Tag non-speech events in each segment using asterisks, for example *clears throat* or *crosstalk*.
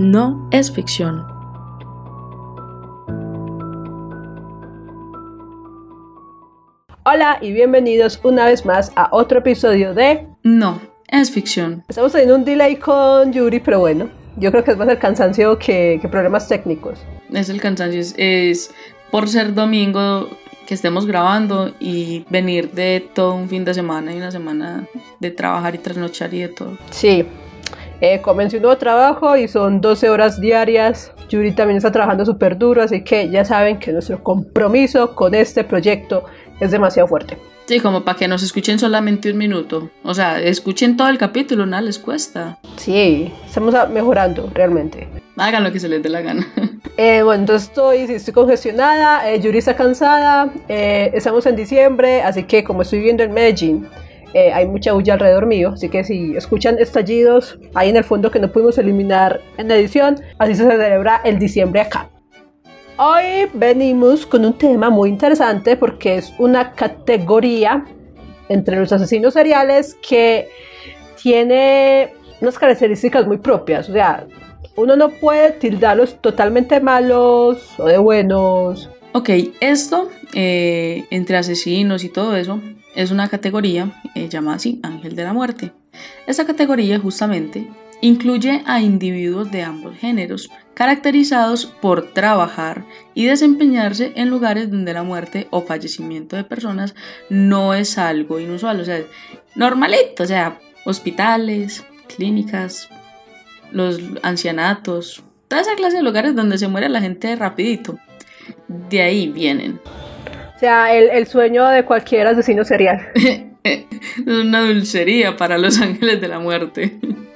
no es ficción. Hola y bienvenidos una vez más a otro episodio de No es ficción. Estamos teniendo un delay con Yuri, pero bueno, yo creo que es más el cansancio que, que problemas técnicos. Es el cansancio, es, es por ser domingo que estemos grabando y venir de todo un fin de semana y una semana de trabajar y trasnochar y de todo. Sí, eh, comencé un nuevo trabajo y son 12 horas diarias. Yuri también está trabajando súper duro, así que ya saben que nuestro compromiso con este proyecto es demasiado fuerte. Sí, como para que nos escuchen solamente un minuto. O sea, escuchen todo el capítulo, nada les cuesta. Sí, estamos mejorando realmente. Hagan lo que se les dé la gana. *laughs* Eh, bueno, entonces estoy, estoy congestionada, eh, Yuri está cansada, eh, estamos en diciembre, así que como estoy viviendo en Medellín, eh, hay mucha bulla alrededor mío, así que si escuchan estallidos ahí en el fondo que no pudimos eliminar en edición, así se celebra el diciembre acá. Hoy venimos con un tema muy interesante porque es una categoría entre los asesinos seriales que tiene unas características muy propias, o sea, uno no puede tildarlos totalmente malos o de buenos. Ok, esto, eh, entre asesinos y todo eso, es una categoría eh, llamada así, Ángel de la Muerte. Esta categoría justamente incluye a individuos de ambos géneros, caracterizados por trabajar y desempeñarse en lugares donde la muerte o fallecimiento de personas no es algo inusual, o sea, normalito, o sea, hospitales, clínicas, los ancianatos, toda esa clase de lugares donde se muere la gente rapidito. De ahí vienen. O sea, el, el sueño de cualquier asesino serial. *laughs* Una dulcería para los ángeles de la muerte. *laughs*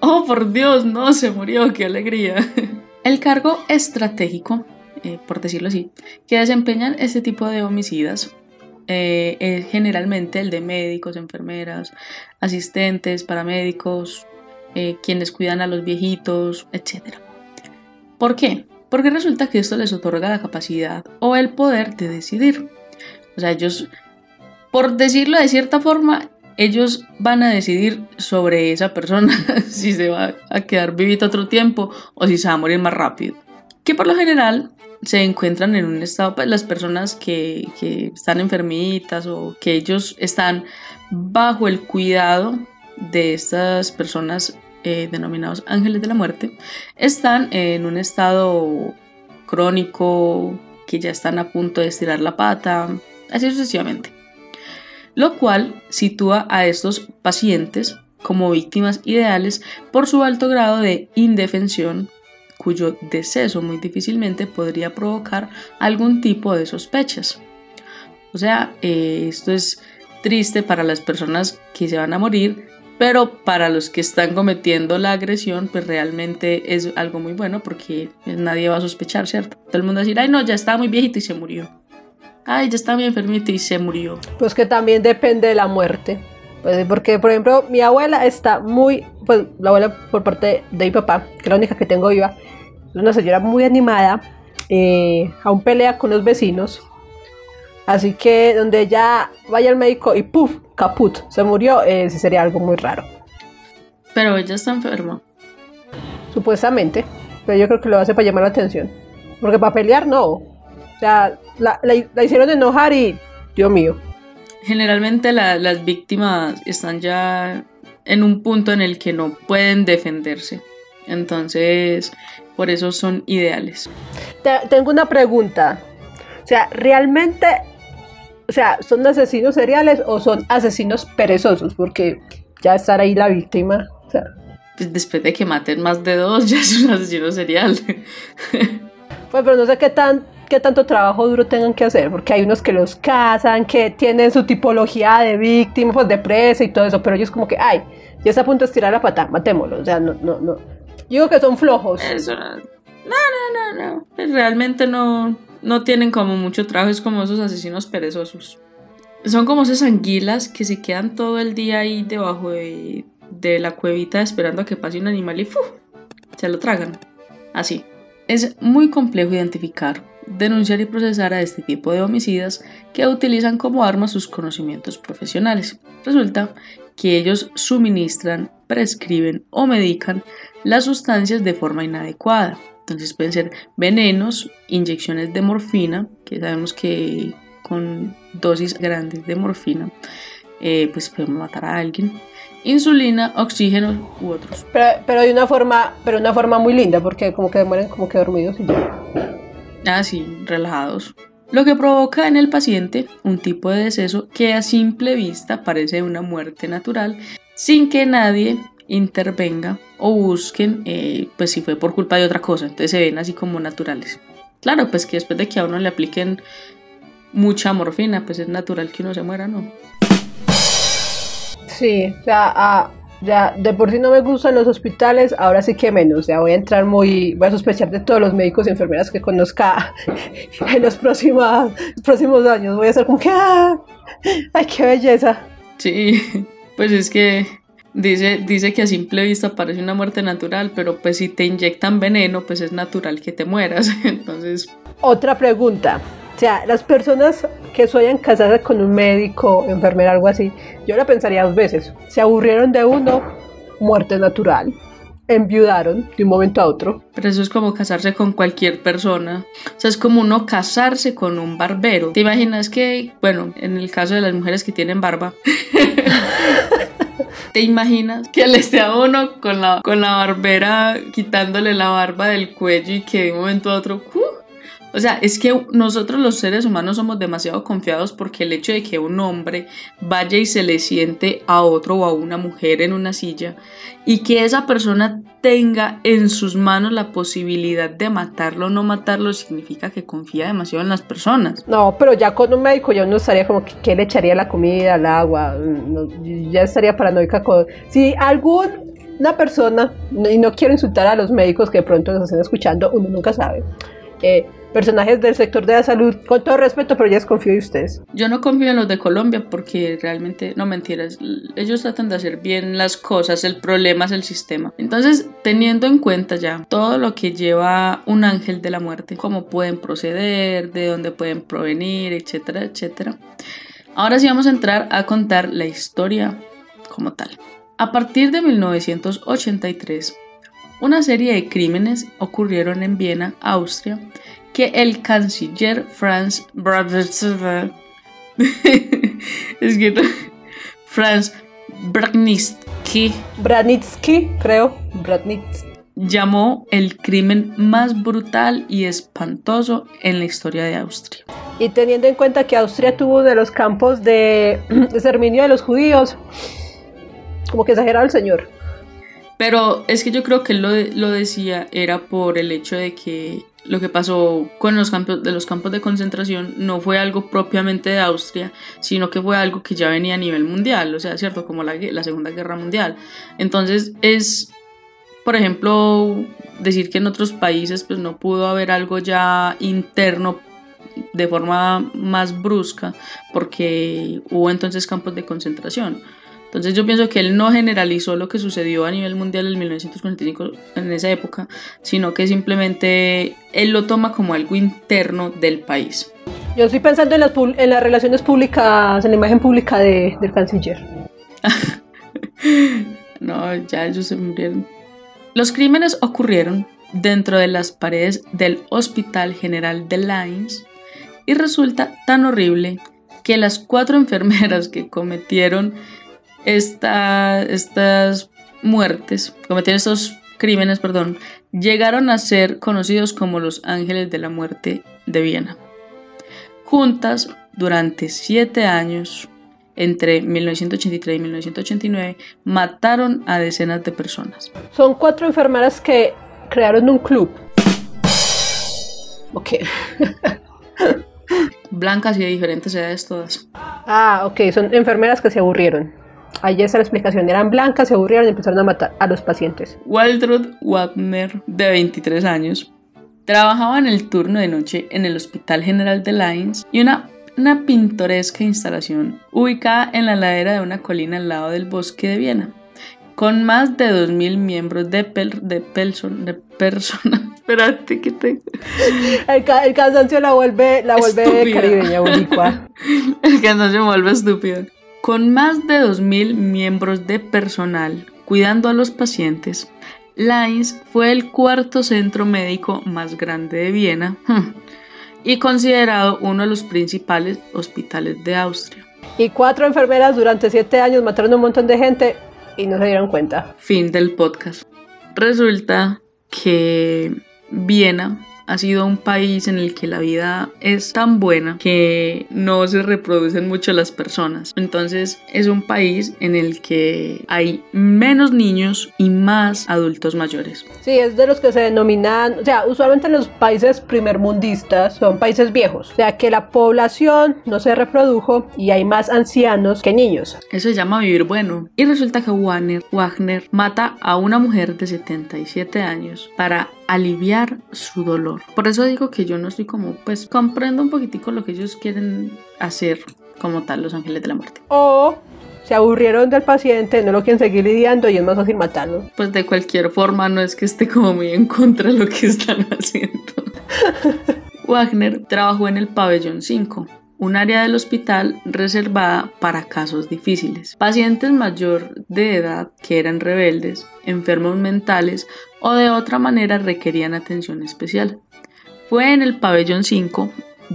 Oh, por Dios, no, se murió, qué alegría. *laughs* El cargo estratégico, eh, por decirlo así, que desempeñan este tipo de homicidas eh, es generalmente el de médicos, enfermeras, asistentes, paramédicos, eh, quienes cuidan a los viejitos, etc. ¿Por qué? Porque resulta que esto les otorga la capacidad o el poder de decidir. O sea, ellos, por decirlo de cierta forma, ellos van a decidir sobre esa persona *laughs* si se va a quedar vivita otro tiempo o si se va a morir más rápido. Que por lo general se encuentran en un estado, pues las personas que, que están enfermitas o que ellos están bajo el cuidado de estas personas eh, denominados ángeles de la muerte, están en un estado crónico, que ya están a punto de estirar la pata, así sucesivamente. Lo cual sitúa a estos pacientes como víctimas ideales por su alto grado de indefensión, cuyo deceso muy difícilmente podría provocar algún tipo de sospechas. O sea, eh, esto es triste para las personas que se van a morir, pero para los que están cometiendo la agresión, pues realmente es algo muy bueno porque pues, nadie va a sospechar, ¿cierto? Todo el mundo va a decir, ay no, ya estaba muy viejito y se murió. Ay, ya estaba muy enfermito y se murió. Pues que también depende de la muerte. Pues porque, por ejemplo, mi abuela está muy, pues la abuela por parte de mi papá, que es la única que tengo viva, es una señora muy animada, eh, aún pelea con los vecinos. Así que donde ella vaya al médico y puff, caput, se murió, eh, sí sería algo muy raro. Pero ella está enferma. Supuestamente. Pero yo creo que lo hace para llamar la atención. Porque para pelear no. O sea, la, la- la hicieron enojar y, Dios mío. Generalmente la- las víctimas están ya en un punto en el que no pueden defenderse. Entonces, por eso son ideales. Te- tengo una pregunta. O sea, ¿realmente, o sea, son asesinos seriales o son asesinos perezosos? Porque ya estar ahí la víctima. O sea, Pues después de que maten más de dos, *laughs* ya es un asesino serial. pues, pero no sé qué tan qué tanto trabajo duro tengan que hacer, porque hay unos que los cazan, que tienen su tipología de víctima, pues de presa y todo eso, pero ellos como que, ay, ya está a punto de estirar la pata, matémoslo, o sea, no, no, no. Digo que son flojos. Eso no, no, no, no, no. Pues realmente no, no tienen como mucho trabajo, es como esos asesinos perezosos. Son como esas anguilas que se quedan todo el día ahí debajo de, la cuevita esperando a que pase un animal y ¡fu! se lo tragan. Así. Es muy complejo identificar, denunciar y procesar a este tipo de homicidas que utilizan como arma sus conocimientos profesionales. Resulta que ellos suministran prescriben o medican las sustancias de forma inadecuada. Entonces pueden ser venenos, inyecciones de morfina, que sabemos que con dosis grandes de morfina eh, pues podemos matar a alguien, insulina, oxígeno u otros. Pero, pero de una forma, pero una forma muy linda, porque como que mueren como que dormidos y ya. Ah, sí, relajados. Lo que provoca en el paciente un tipo de deceso que a simple vista parece una muerte natural, sin que nadie intervenga o busquen eh, pues si fue por culpa de otra cosa, entonces se ven así como naturales. Claro, pues que después de que a uno le apliquen mucha morfina, pues es natural que uno se muera, ¿no? Sí, o sea, ah, ya de por sí no me gustan los hospitales, ahora sí que menos. Sea, voy a entrar muy, voy a sospechar de todos los médicos y enfermeras que conozca *laughs* en los próximos, próximos años. Voy a ser como que, ¡ah! ¡ay, qué belleza! Sí, *laughs* pues es que dice, dice que a simple vista parece una muerte natural, pero pues si te inyectan veneno, pues es natural que te mueras. *laughs* Entonces... Otra pregunta. O sea, las personas que sueñan casarse con un médico, enfermera, algo así, yo la pensaría dos veces. Se aburrieron de uno, muerte natural. Enviudaron de un momento a otro. Pero eso es como casarse con cualquier persona. O sea, es como uno casarse con un barbero. ¿Te imaginas que, bueno, en el caso de las mujeres que tienen barba, *laughs* ¿Te imaginas que le esté a uno con la, con la barbera quitándole la barba del cuello y que de un momento a otro ¡uh! O sea, es que nosotros los seres humanos somos demasiado confiados porque el hecho de que un hombre vaya y se le siente a otro o a una mujer en una silla y que esa persona tenga en sus manos la posibilidad de matarlo o no matarlo significa que confía demasiado en las personas. No, pero ya con un médico ya uno estaría como que, le echaría la comida, el agua, ya estaría paranoica con... Si alguna persona, y no quiero insultar a los médicos que de pronto nos estén escuchando, uno nunca sabe. Eh, personajes del sector de la salud, con todo respeto, pero ya desconfío de ustedes. Yo no confío en los de Colombia porque realmente, no mentiras, ellos tratan de hacer bien las cosas, el problema es el sistema. Entonces, teniendo en cuenta ya todo lo que lleva un ángel de la muerte, cómo pueden proceder, de dónde pueden provenir, etcétera, etcétera. Ahora sí vamos a entrar a contar la historia como tal. A partir de 1983, una serie de crímenes ocurrieron en Viena, Austria, que el canciller Franz *laughs* es que Franz Branitzky creo, llamó el crimen más brutal y espantoso en la historia de Austria. Y teniendo en cuenta que Austria tuvo de los campos de *clears throat* exterminio de los judíos, como que exagerado el señor. Pero es que yo creo que él lo, lo decía era por el hecho de que lo que pasó con los campos de los campos de concentración no fue algo propiamente de Austria, sino que fue algo que ya venía a nivel mundial, o sea, cierto, como la, la Segunda Guerra Mundial. Entonces es, por ejemplo, decir que en otros países pues no pudo haber algo ya interno de forma más brusca porque hubo entonces campos de concentración. Entonces yo pienso que él no generalizó lo que sucedió a nivel mundial en 1945 en esa época, sino que simplemente él lo toma como algo interno del país. Yo estoy pensando en las, en las relaciones públicas, en la imagen pública de, del canciller. *laughs* no, ya ellos se murieron. Los crímenes ocurrieron dentro de las paredes del Hospital General de Lines y resulta tan horrible que las cuatro *laughs* enfermeras que cometieron estas muertes, cometieron estos crímenes, perdón, llegaron a ser conocidos como los ángeles de la muerte de Viena. Juntas, durante siete años, entre 1983 y 1989, mataron a decenas de personas. Son cuatro enfermeras que crearon un club. Ok. *laughs* Blancas y de diferentes edades todas. Ah, ok, son enfermeras que se aburrieron. Ahí está la explicación. Eran blancas, se aburrieron y empezaron a matar a los pacientes. Waldrod Wagner, de 23 años, trabajaba en el turno de noche en el Hospital General de Lines y una, una pintoresca instalación ubicada en la ladera de una colina al lado del bosque de Viena. Con más de 2.000 miembros de, pel, de, pelson, de personas. *laughs* Espérate que te. El, el, cansancio la vuelve, la vuelve caribeña, boricua. *laughs* el cansancio me vuelve estúpido con más de 2.000 miembros de personal cuidando a los pacientes, Lines fue el cuarto centro médico más grande de Viena *laughs* y considerado uno de los principales hospitales de Austria. Y cuatro enfermeras durante siete años mataron a un montón de gente y no se dieron cuenta. Fin del podcast. Resulta que Viena ha sido un país en el que la vida es tan buena que no se reproducen mucho las personas. Entonces es un país en el que hay menos niños y más adultos mayores. Sí, es de los que se denominan, o sea, usualmente en los países primermundistas son países viejos, o sea que la población no se reprodujo y hay más ancianos que niños. Eso se llama vivir bueno. Y resulta que Wagner, Wagner mata a una mujer de 77 años para aliviar su dolor. Por eso digo que yo no estoy como, pues comprendo un poquitico lo que ellos quieren hacer como tal los ángeles de la muerte. O se aburrieron del paciente, no lo quieren seguir lidiando y es más fácil matarlo. Pues de cualquier forma no es que esté como muy en contra de lo que están *laughs* haciendo. *laughs* Wagner trabajó en el pabellón 5, un área del hospital reservada para casos difíciles. Pacientes mayor de edad que eran rebeldes, enfermos mentales o de otra manera requerían atención especial. Fue en el pabellón 5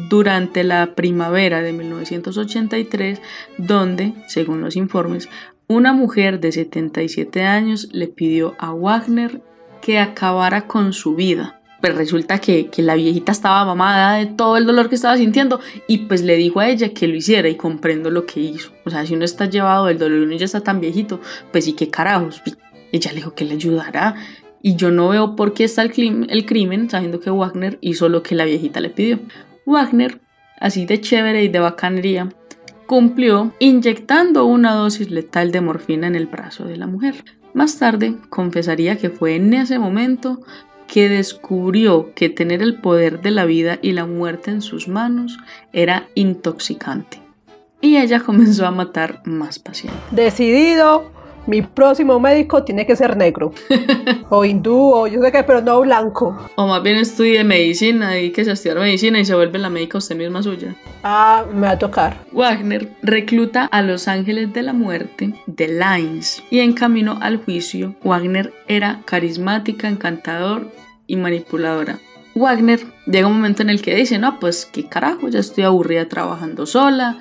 durante la primavera de 1983 donde, según los informes, una mujer de 77 años le pidió a Wagner que acabara con su vida pues resulta que, la viejita estaba mamada de todo el dolor que estaba sintiendo y pues le dijo a ella que lo hiciera y comprendo lo que hizo. O sea, si uno está llevado del dolor y uno ya está tan viejito, pues sí, qué carajos. Ella le dijo que le ayudará y yo no veo por qué está el, el crimen sabiendo que Wagner hizo lo que la viejita le pidió. Wagner, así de chévere y de bacanería, cumplió inyectando una dosis letal de morfina en el brazo de la mujer. Más tarde confesaría que fue en ese momento que descubrió que tener el poder de la vida y la muerte en sus manos era intoxicante. Y ella *laughs* comenzó a matar más pacientes. Decidido, mi próximo médico tiene que ser negro. *laughs* o hindú, o yo sé qué, pero no blanco. O más bien estudie medicina y que se estudiar medicina y se vuelve la médica usted misma suya. Ah, me va a tocar. Wagner recluta a los ángeles de la muerte de Lines y en camino al juicio, Wagner era carismática, encantador y manipuladora. Wagner llega un momento en el que dice, no, pues qué carajo, ya estoy aburrida trabajando sola,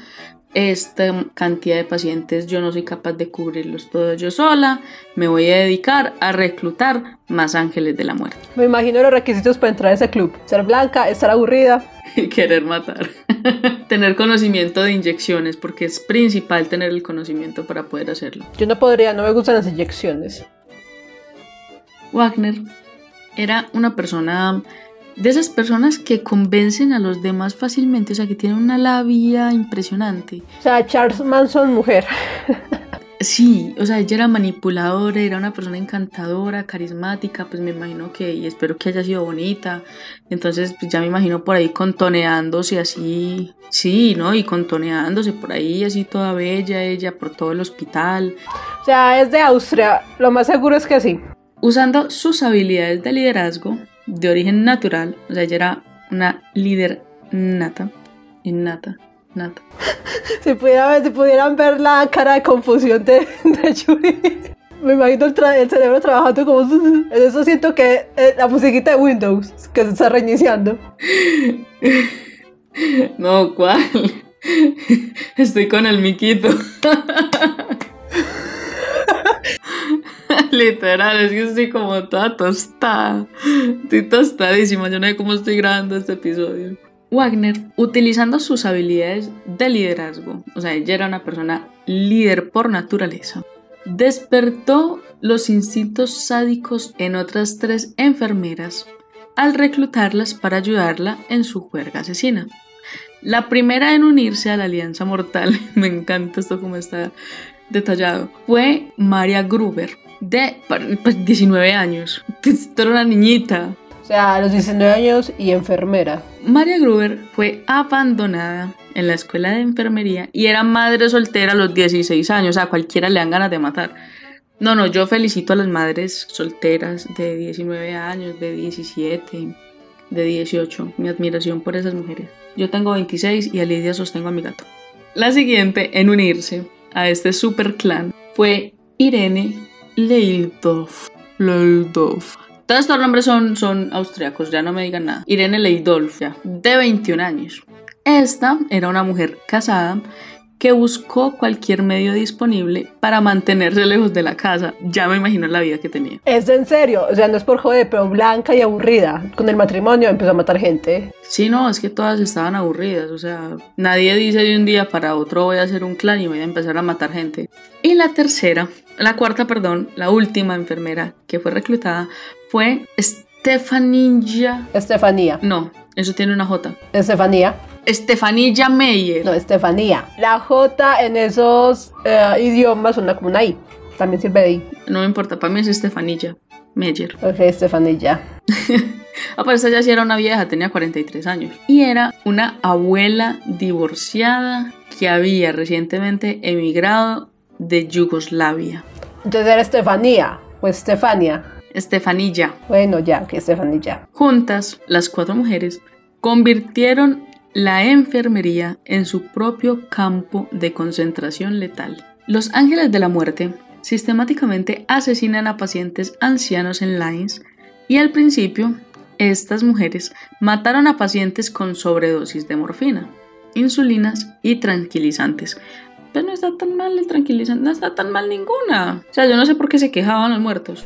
esta cantidad de pacientes yo no soy capaz de cubrirlos todos yo sola, me voy a dedicar a reclutar más ángeles de la muerte. Me imagino los requisitos para entrar a ese club, ser blanca, estar aburrida. *laughs* Y querer matar. *laughs* tener conocimiento de inyecciones, porque es principal tener el conocimiento para poder hacerlo. Yo no podría, no me gustan las inyecciones. Wagner era una persona de esas personas que convencen a los demás fácilmente, o sea, que tienen una labia impresionante. O sea, Charles Manson, mujer. Sí, o sea, ella era manipuladora, era una persona encantadora, carismática, pues me imagino que, y espero que haya sido bonita. Entonces, pues ya me imagino por ahí contoneándose así, sí, ¿no? Y contoneándose por ahí, así toda bella, ella por todo el hospital. O sea, es de Austria, lo más seguro es que sí. Usando sus habilidades de liderazgo de origen natural, o sea, ella era una líder nata, innata, nata. *laughs* Si, si pudieran ver la cara de confusión de, de Yuri. *laughs* Me imagino el, cerebro trabajando como... *laughs* En eso siento que eh, la musiquita de Windows, que se está reiniciando. No, ¿cuál? Estoy con el miquito. *laughs* Literal, es que estoy como toda tostada. Estoy tostadísima. Yo no sé cómo estoy grabando este episodio. Wagner, utilizando sus habilidades de liderazgo, o sea, ella era una persona líder por naturaleza, despertó los instintos sádicos en otras tres enfermeras al reclutarlas para ayudarla en su juerga asesina. La primera en unirse a la Alianza Mortal, *laughs* me encanta esto como está detallado, fue Maria Gruber, de 19 pues, años. Era una niñita. O sea, a los 19 años y enfermera. Maria Gruber fue abandonada en la escuela de enfermería y era madre soltera a los 16 años. A cualquiera le dan ganas de matar. No, no, yo felicito a las madres solteras de 19 años, de 17, de 18. Mi admiración por esas mujeres. Yo tengo 26 y a Lidia sostengo a mi gato. La siguiente en unirse a este super clan fue Irene Leidolf. Leidolf. Todos estos nombres son, son austriacos, ya no me digan nada. Irene Leidolf, ya, de 21 años. Esta era una mujer casada que buscó cualquier medio disponible para mantenerse lejos de la casa. Ya me imagino la vida que tenía. Es en serio, o sea, no es por joder, pero blanca y aburrida. Con el matrimonio empezó a matar gente. Sí, no, es que todas estaban aburridas. O sea, nadie dice de un día para otro voy a hacer un clan y voy a empezar a matar gente. Y la tercera, la cuarta, perdón, la última enfermera que fue reclutada fue Estefanilla. Estefanía. No, eso tiene una J. Estefanía. Estefanilla Meyer. No, Estefanía. La J en esos eh, idiomas suena como una I. También sirve de I. No me importa, para mí es Estefanilla Meyer. Ok, Estefanilla. *laughs* Ah, pues ella sí era una vieja, tenía 43 años. Y era una abuela divorciada que había recientemente emigrado de Yugoslavia. Entonces era Estefanía o Estefania. Estefanilla. Bueno, ya, que Estefanilla. Juntas, las cuatro mujeres convirtieron la enfermería en su propio campo de concentración letal. Los ángeles de la muerte sistemáticamente asesinan a pacientes ancianos en Lines y al principio estas mujeres mataron a pacientes con sobredosis de morfina, insulinas y tranquilizantes. No está tan mal el tranquilizante, no está tan mal ninguna. O sea, yo no sé por qué se quejaban los muertos.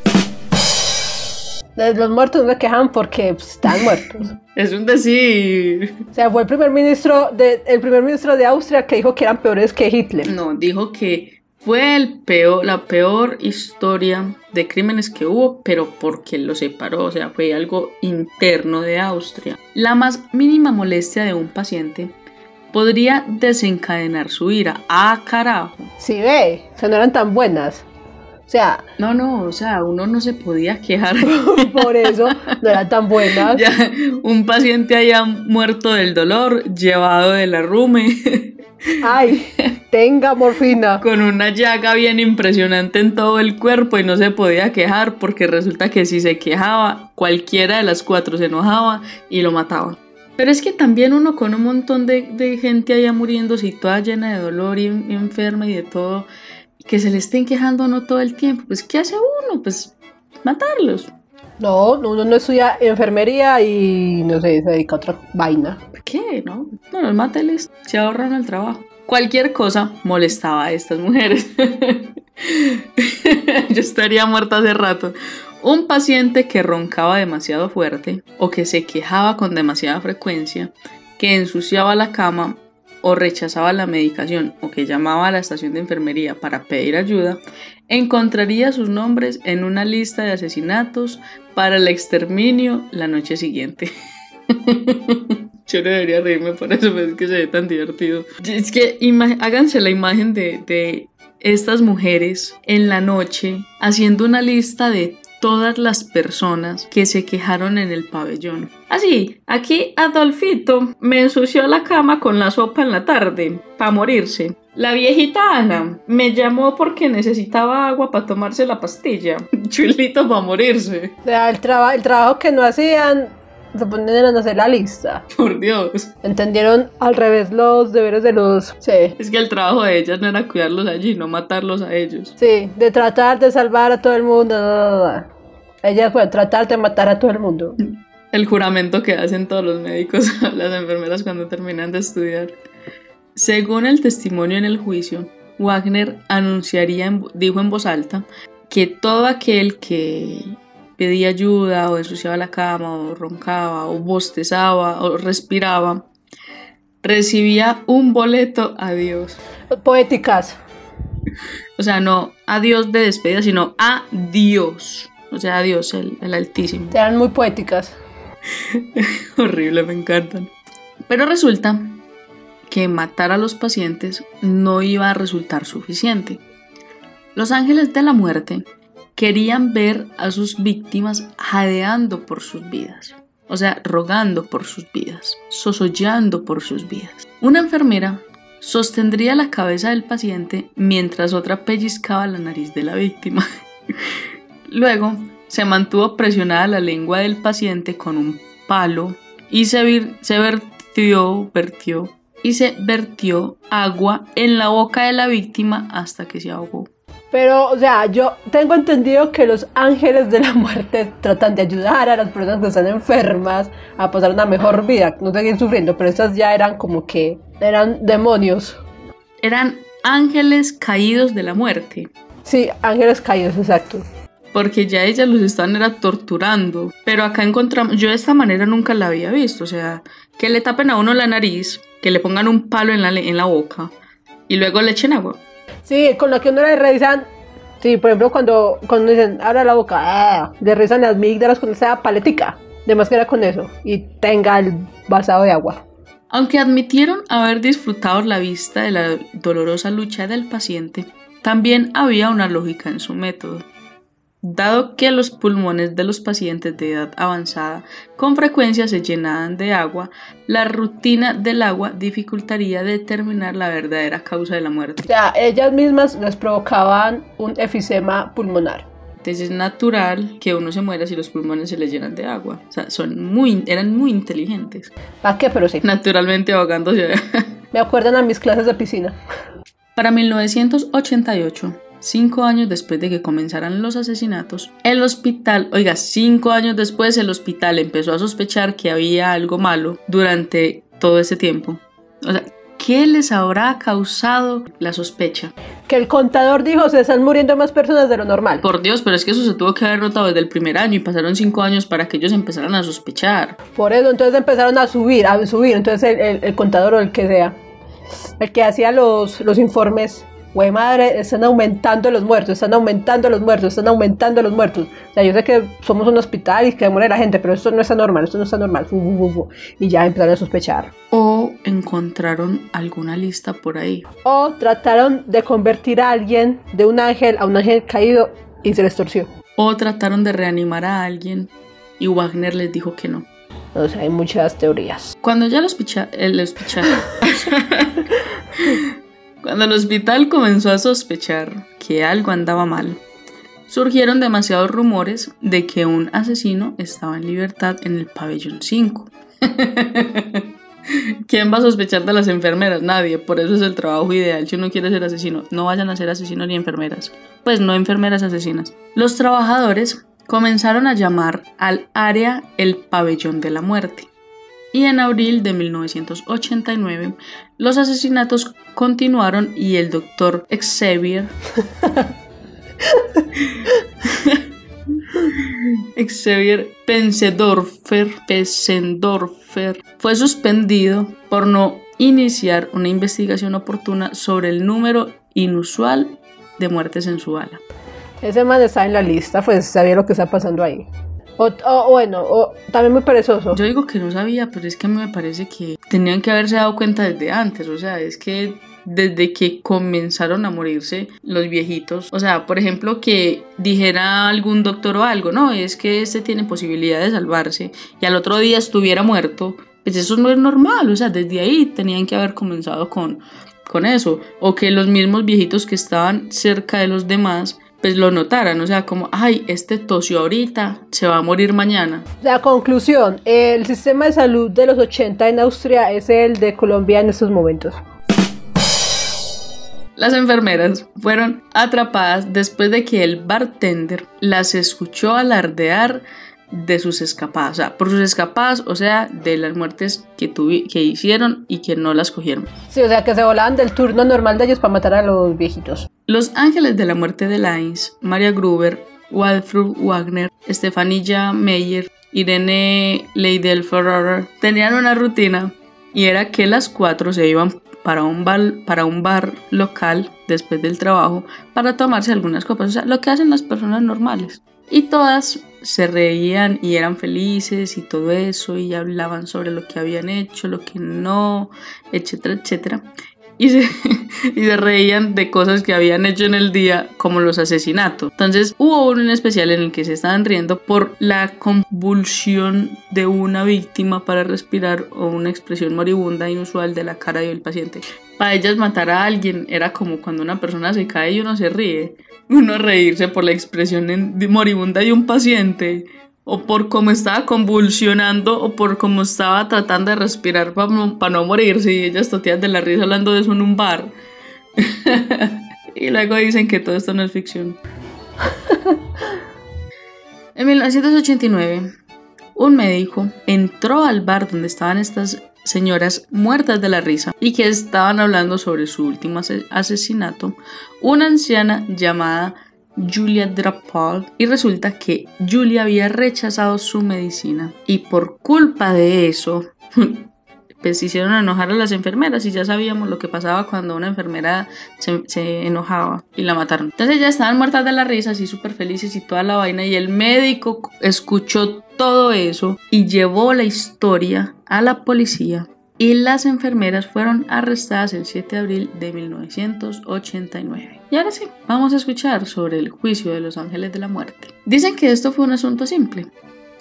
Los muertos no se quejan porque pues, están muertos. *laughs* Es un decir. O sea, fue el primer ministro de, el primer ministro de Austria que dijo que eran peores que Hitler. No, dijo que fue el peor, la peor historia de crímenes que hubo, pero porque lo separó, o sea, fue algo interno de Austria. La más mínima molestia de un paciente podría desencadenar su ira. ¡Ah, carajo! Sí, ve, o sea, no eran tan buenas. O sea, No, no, o sea, uno no se podía quejar. *laughs* por eso no eran tan buenas. ya, un paciente haya muerto del dolor, llevado de la rume, Ay, *laughs* tenga morfina. con una llaga bien impresionante en todo el cuerpo y no se podía quejar porque resulta que si se quejaba, cualquiera de las cuatro se enojaba y lo mataba. Pero es que también uno con un montón de, de gente allá muriéndose y toda llena de dolor y, y enferma y de todo, que se le estén quejando no todo el tiempo, pues ¿qué hace uno? Pues matarlos. No, no, uno no estudia enfermería y no sé, se dedica a otra vaina. ¿Por qué? No, no los máteles, se ahorran el trabajo. Cualquier cosa molestaba a estas mujeres. *laughs* Yo estaría muerta hace rato. Un paciente que roncaba demasiado fuerte o que se quejaba con demasiada frecuencia, que ensuciaba la cama o rechazaba la medicación o que llamaba a la estación de enfermería para pedir ayuda, encontraría sus nombres en una lista de asesinatos para el exterminio la noche siguiente. *laughs* Yo no debería reírme por eso, pero es que se ve tan divertido. Es que háganse la imagen de estas mujeres en la noche haciendo una lista de todas las personas que se quejaron en el pabellón. Así, aquí Adolfito me ensució la cama con la sopa en la tarde, para morirse. La viejita Ana me llamó porque necesitaba agua para tomarse la pastilla. *laughs* Chulito para morirse. O sea, el, traba- el trabajo que no hacían, se ponían a hacer la lista. Por Dios. Entendieron al revés los deberes de los... Sí, Es que el trabajo de ellas no era cuidarlos allí, no matarlos a ellos. sí, de tratar de salvar a todo el mundo. No. Ellas fueron tratar de matar a todo el mundo. El juramento que hacen todos los médicos *laughs* a las enfermeras cuando terminan de estudiar. Según el testimonio en el juicio, Wagner anunciaría, dijo en voz alta, que todo aquel que pedía ayuda o ensuciaba la cama o roncaba o bostezaba o respiraba, recibía un boleto a Dios. Poéticas. O sea, no a Dios de despedida, sino a Dios. O sea, Dios, el, el Altísimo. Eran muy poéticas. *laughs* Horrible, me encantan. Pero resulta que matar a los pacientes no iba a resultar suficiente. Los ángeles de la muerte querían ver a sus víctimas jadeando por sus vidas. O sea, rogando por sus vidas, sosollando por sus vidas. Una enfermera sostendría la cabeza del paciente mientras otra pellizcaba la nariz de la víctima. *laughs* Luego se mantuvo presionada la lengua del paciente con un palo y se, vir- se vertió, vertió y se vertió agua en la boca de la víctima hasta que se ahogó. Pero, o sea, yo tengo entendido que los ángeles de la muerte tratan de ayudar a las personas que están enfermas a pasar una mejor vida, no seguir sufriendo, pero estas ya eran como que eran demonios. Eran ángeles caídos de la muerte. Sí, ángeles caídos, exacto. Porque ya ellas los están era torturando. Pero acá encontramos, yo de esta manera nunca la había visto. O sea, que le tapen a uno la nariz, que le pongan un palo en la, en la boca y luego le echen agua. Sí, con lo que uno le revisan. Sí, por ejemplo, cuando, cuando dicen, abra la boca, ah, le revisan las amígdalas con esa paletica. De más que era con eso. Y tenga el vasado de agua. Aunque admitieron haber disfrutado la vista de la dolorosa lucha del paciente, también había una lógica en su método. Dado que los pulmones de los pacientes de edad avanzada con frecuencia se llenaban de agua, la rutina del agua dificultaría determinar la verdadera causa de la muerte. O sea, ellas mismas les provocaban un efisema pulmonar. Entonces es natural que uno se muera si los pulmones se les llenan de agua. O sea, son muy, eran muy inteligentes. ¿Para qué? Pero sí. Naturalmente ahogándose. Me acuerdan a mis clases de piscina. Para 1988, cinco años después de que comenzaran los asesinatos, el hospital, oiga, cinco años después el hospital empezó a sospechar que había algo malo durante todo ese tiempo. O sea, ¿qué les habrá causado la sospecha? Que el contador dijo se están muriendo más personas de lo normal. Por Dios, pero es que eso se tuvo que haber notado desde el primer año y pasaron cinco años para que ellos empezaran a sospechar. Por eso, entonces empezaron a subir, a subir. Entonces el, el contador o el que sea, el que hacía los, los informes güey madre, están aumentando los muertos, están aumentando los muertos, están aumentando los muertos. O sea, yo sé que somos un hospital y que muere la gente, pero esto no está normal, esto no está normal. Y ya empezaron a sospechar. O encontraron alguna lista por ahí. O trataron de convertir a alguien de un ángel a un ángel caído y se les torció. O trataron de reanimar a alguien y Wagner les dijo que no. O sea, hay muchas teorías. Cuando ya los picha, el hospital *laughs* Cuando el hospital comenzó a sospechar que algo andaba mal, surgieron demasiados rumores de que un asesino estaba en libertad en el pabellón 5. *laughs* ¿Quién va a sospechar de las enfermeras? Nadie. Por eso es el trabajo ideal. Si uno quiere ser asesino, no vayan a ser asesinos ni enfermeras. Pues no enfermeras asesinas. Los trabajadores comenzaron a llamar al área el pabellón de la muerte y en abril de 1989 los asesinatos continuaron y el doctor Xavier *laughs* Xavier Pensendorfer, Pensendorfer fue suspendido por no iniciar una investigación oportuna sobre el número inusual de muertes en su ala. Ese man está en la lista, pues sabía lo que está pasando ahí. O, bueno, o, también muy perezoso. Yo digo que no sabía, pero es que a mí me parece que tenían que haberse dado cuenta desde antes. O sea, es que desde que comenzaron a morirse los viejitos. O sea, por ejemplo, que dijera algún doctor o algo, no, es que este tiene posibilidad de salvarse y al otro día estuviera muerto. Pues eso no es normal. O sea, desde ahí tenían que haber comenzado con, con eso. O que los mismos viejitos que estaban cerca de los demás pues lo notaran, o sea, como, ay, este tosió ahorita, se va a morir mañana. La conclusión, el sistema de salud de los 80 en Austria es el de Colombia en estos momentos. Las enfermeras fueron atrapadas después de que el bartender las escuchó alardear de sus escapadas, o sea, por sus escapadas, o sea, de las muertes que, que hicieron y que no las cogieron. Sí, o sea, que se volaban del turno normal de ellos para matar a los viejitos. Los ángeles de la muerte de Lines, Maria Gruber, Walfrud Wagner, Estefanilla Meyer, Irene Leidel Ferrer, tenían una rutina y era que las cuatro se iban para un, bar, para un bar local después del trabajo para tomarse algunas copas, o sea, lo que hacen las personas normales. Y todas se reían y eran felices y todo eso y hablaban sobre lo que habían hecho, lo que no, etcétera, etcétera. *laughs* Y se, reían de cosas que habían hecho en el día como los asesinatos. Entonces hubo en especial en el que se estaban riendo por la convulsión de una víctima para respirar o una expresión moribunda inusual de la cara del paciente. Para ellas matar a alguien era como cuando una persona se cae y uno se ríe uno reírse por la expresión moribunda de un paciente o por cómo estaba convulsionando o por cómo estaba tratando de respirar para no, morirse y ellas totean de la risa hablando de eso en un bar. *laughs* y luego dicen que todo esto no es ficción. *laughs* en 1989, un médico entró al bar donde estaban estas señoras muertas de la risa y que estaban hablando sobre su último asesinato, una anciana llamada Julia Drapal y resulta que Julia había rechazado su medicina y por culpa de eso *laughs* pues hicieron enojar a las enfermeras y ya sabíamos lo que pasaba cuando una enfermera se, enojaba y la mataron. Entonces ya estaban muertas de la risa, así súper felices y toda la vaina y el médico escuchó todo eso y llevó la historia a la policía y las enfermeras fueron arrestadas el 7 de abril de 1989. Y ahora sí, vamos a escuchar sobre el juicio de los ángeles de la muerte. Dicen que esto fue un asunto simple.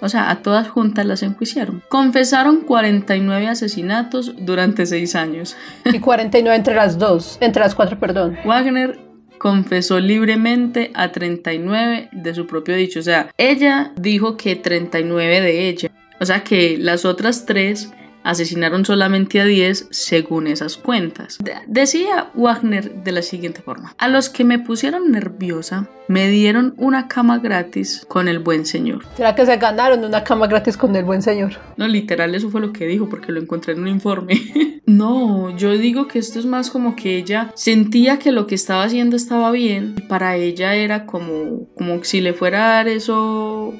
O sea, a todas juntas las enjuiciaron. Confesaron 49 asesinatos durante 6 años. *laughs* Y 49 entre las dos, entre las cuatro, perdón. Wagner confesó libremente a 39 de su propio dicho. O sea, ella dijo que 39 de ella. O sea que las otras tres asesinaron solamente a 10 según esas cuentas. decía Wagner de la siguiente forma, a los que me pusieron nerviosa me dieron una cama gratis con el buen señor. ¿Será que se ganaron una cama gratis con el buen señor? No, literal, eso fue lo que dijo porque lo encontré en un informe. *laughs* no, yo digo que esto es más como que ella sentía que lo que estaba haciendo estaba bien y para ella era como, como si le fuera a dar eso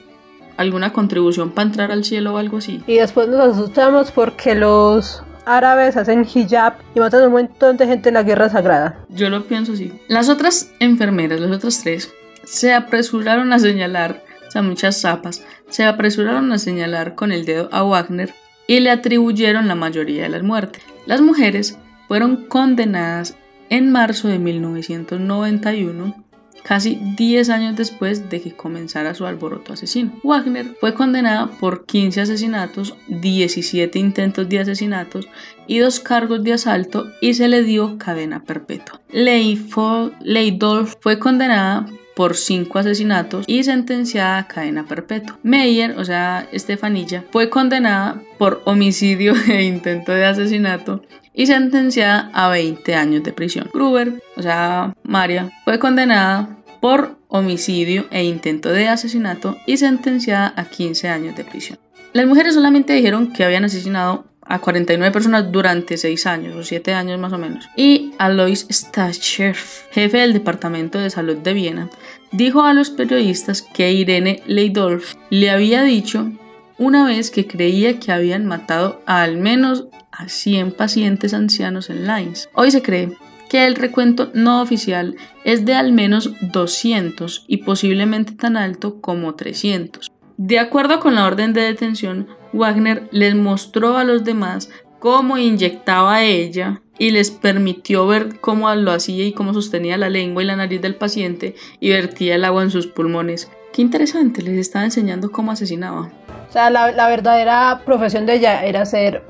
alguna contribución para entrar al cielo o algo así. Y después nos asustamos porque los árabes hacen hijab y matan a un montón de gente en la guerra sagrada. Yo lo pienso así. Las otras enfermeras, las otras tres, se apresuraron a señalar, o sea, muchas zapas, se apresuraron a señalar con el dedo a Wagner y le atribuyeron la mayoría de las muertes. Las mujeres fueron condenadas en marzo de 1991 casi 10 años después de que comenzara su alboroto asesino. Wagner fue condenada por 15 asesinatos, 17 intentos de asesinatos y dos cargos de asalto y se le dio cadena perpetua. Leydolf fue condenada por 5 asesinatos y sentenciada a cadena perpetua. Meyer, o sea, Estefanilla, fue condenada por homicidio *laughs* e intento de asesinato y sentenciada a 20 años de prisión. Gruber, o sea, María, fue condenada por homicidio e intento de asesinato y sentenciada a 15 años de prisión. Las mujeres solamente dijeron que habían asesinado a 49 personas durante 6 años o 7 años más o menos. Y Alois Stacher, jefe del Departamento de Salud de Viena, dijo a los periodistas que Irene Leidolf le había dicho una vez que creía que habían matado a al menos a 100 pacientes ancianos en Lines. Hoy se cree que el recuento no oficial es de al menos 200 y posiblemente tan alto como 300. De acuerdo con la orden de detención, Wagner les mostró a los demás cómo inyectaba a ella y les permitió ver cómo lo hacía y cómo sostenía la lengua y la nariz del paciente y vertía el agua en sus pulmones. Qué interesante, les estaba enseñando cómo asesinaba. O sea, la, verdadera profesión de ella era ser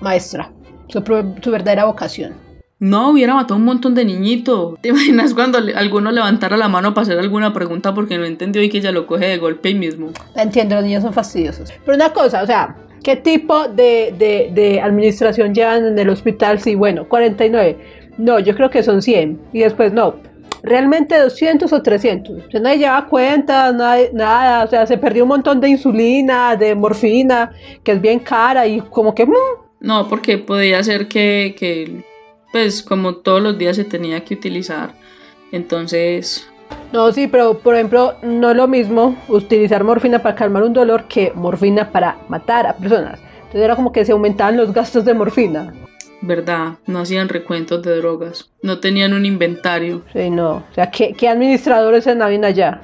maestra, su, verdadera vocación. No, hubiera matado un montón de niñitos. ¿Te imaginas cuando alguno levantara la mano para hacer alguna pregunta porque no entendió y que ella lo coge de golpe ahí mismo? Entiendo, los niños son fastidiosos. Pero una cosa, o sea, ¿qué tipo de, de, de administración llevan en el hospital? Sí, bueno, 49. No, yo creo que son 100. Y después no, realmente 200 o 300. O sea, nadie lleva cuenta, nada, o sea, se perdió un montón de insulina, de morfina, que es bien cara y como que... Mm. No, porque podía ser que, que, pues como todos los días se tenía que utilizar. Entonces... No, sí, pero por ejemplo, no es lo mismo utilizar morfina para calmar un dolor que morfina para matar a personas. Entonces era como que se aumentaban los gastos de morfina. ¿verdad? No hacían recuentos de drogas, no tenían un inventario. Sí, no. O sea, ¿qué, qué administradores en habían allá?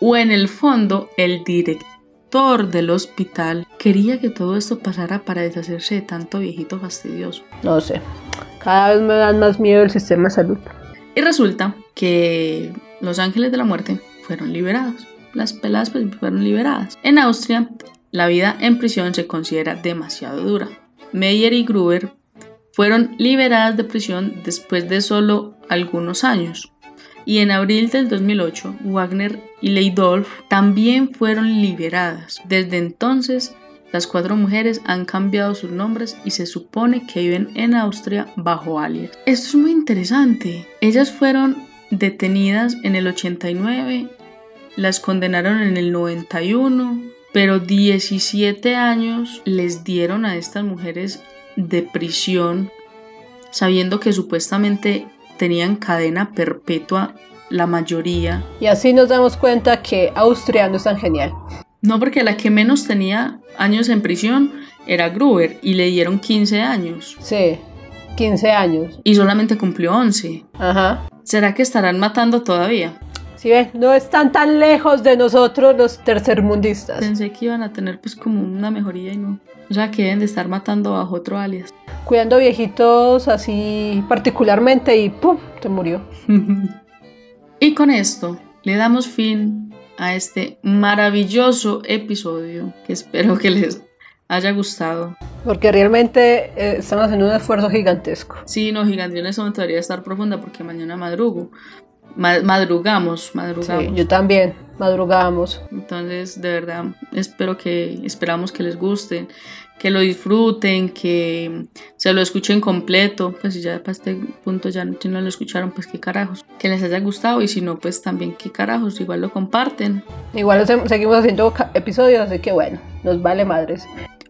O en el fondo, el director del hospital quería que todo esto pasara para deshacerse de tanto viejito fastidioso. No sé. Cada vez me dan más miedo el sistema de salud. Y resulta que los ángeles de la muerte fueron liberados. Las peladas pues, fueron liberadas. En Austria, la vida en prisión se considera demasiado dura. Meyer y Gruber fueron liberadas de prisión después de solo algunos años. Y en abril del 2008, Wagner y Leidolf también fueron liberadas. Desde entonces, las cuatro mujeres han cambiado sus nombres y se supone que viven en Austria bajo alias. Esto es muy interesante. Ellas fueron detenidas en el 89, las condenaron en el 91, pero 17 años les dieron a estas mujeres de prisión, sabiendo que supuestamente tenían cadena perpetua la mayoría. Y así nos damos cuenta que Austria no es tan genial. No, porque la que menos tenía años en prisión era Gruber y le dieron 15 años. Sí, 15 años. Y solamente cumplió 11. Ajá. ¿Será que estarán matando todavía? Si ven, no están tan lejos de nosotros los tercermundistas. Pensé que iban a tener pues como una mejoría y no. O sea, que deben de estar matando bajo otro alias. Cuidando viejitos así particularmente y ¡pum! Se murió. *laughs* y con esto le damos fin a este maravilloso episodio que espero que les haya gustado. Porque realmente eh, estamos haciendo un esfuerzo gigantesco. Sí, no, gigante. En eso me debería estar profunda porque mañana madrugo. madrugamos, madrugamos. Sí, yo también, madrugamos. Entonces, de verdad, espero que, esperamos que les guste, que lo disfruten, que se lo escuchen completo. Pues si ya para este punto ya no, no lo escucharon, pues qué carajos. Que les haya gustado y si no, pues también qué carajos. Igual lo comparten. Igual seguimos haciendo episodios, así que bueno, nos vale madres.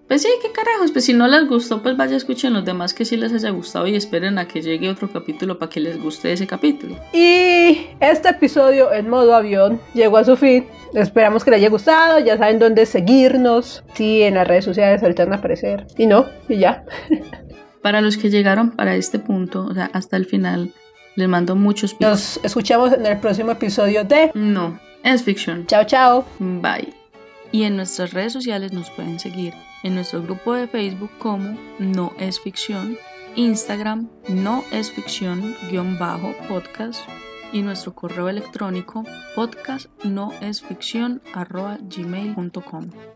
Pues sí, qué carajos, pues si no les gustó, pues vaya escuchen los demás que sí les haya gustado y esperen a que llegue otro capítulo para que les guste ese capítulo. Y este episodio en modo avión llegó a su fin. Esperamos que les haya gustado, ya saben dónde seguirnos. Sí, en las redes sociales ahorita van a aparecer. Y no, y ya. *laughs* para los que llegaron para este punto, o sea, hasta el final, les mando muchos picos. Nos escuchamos en el próximo episodio de... No, es ficción. Chao, chao. Bye. Y en nuestras redes sociales nos pueden seguir en nuestro grupo de Facebook como No es Ficción, Instagram No es Ficción guion bajo podcast y nuestro correo electrónico podcast no es ficción arroba gmail.com.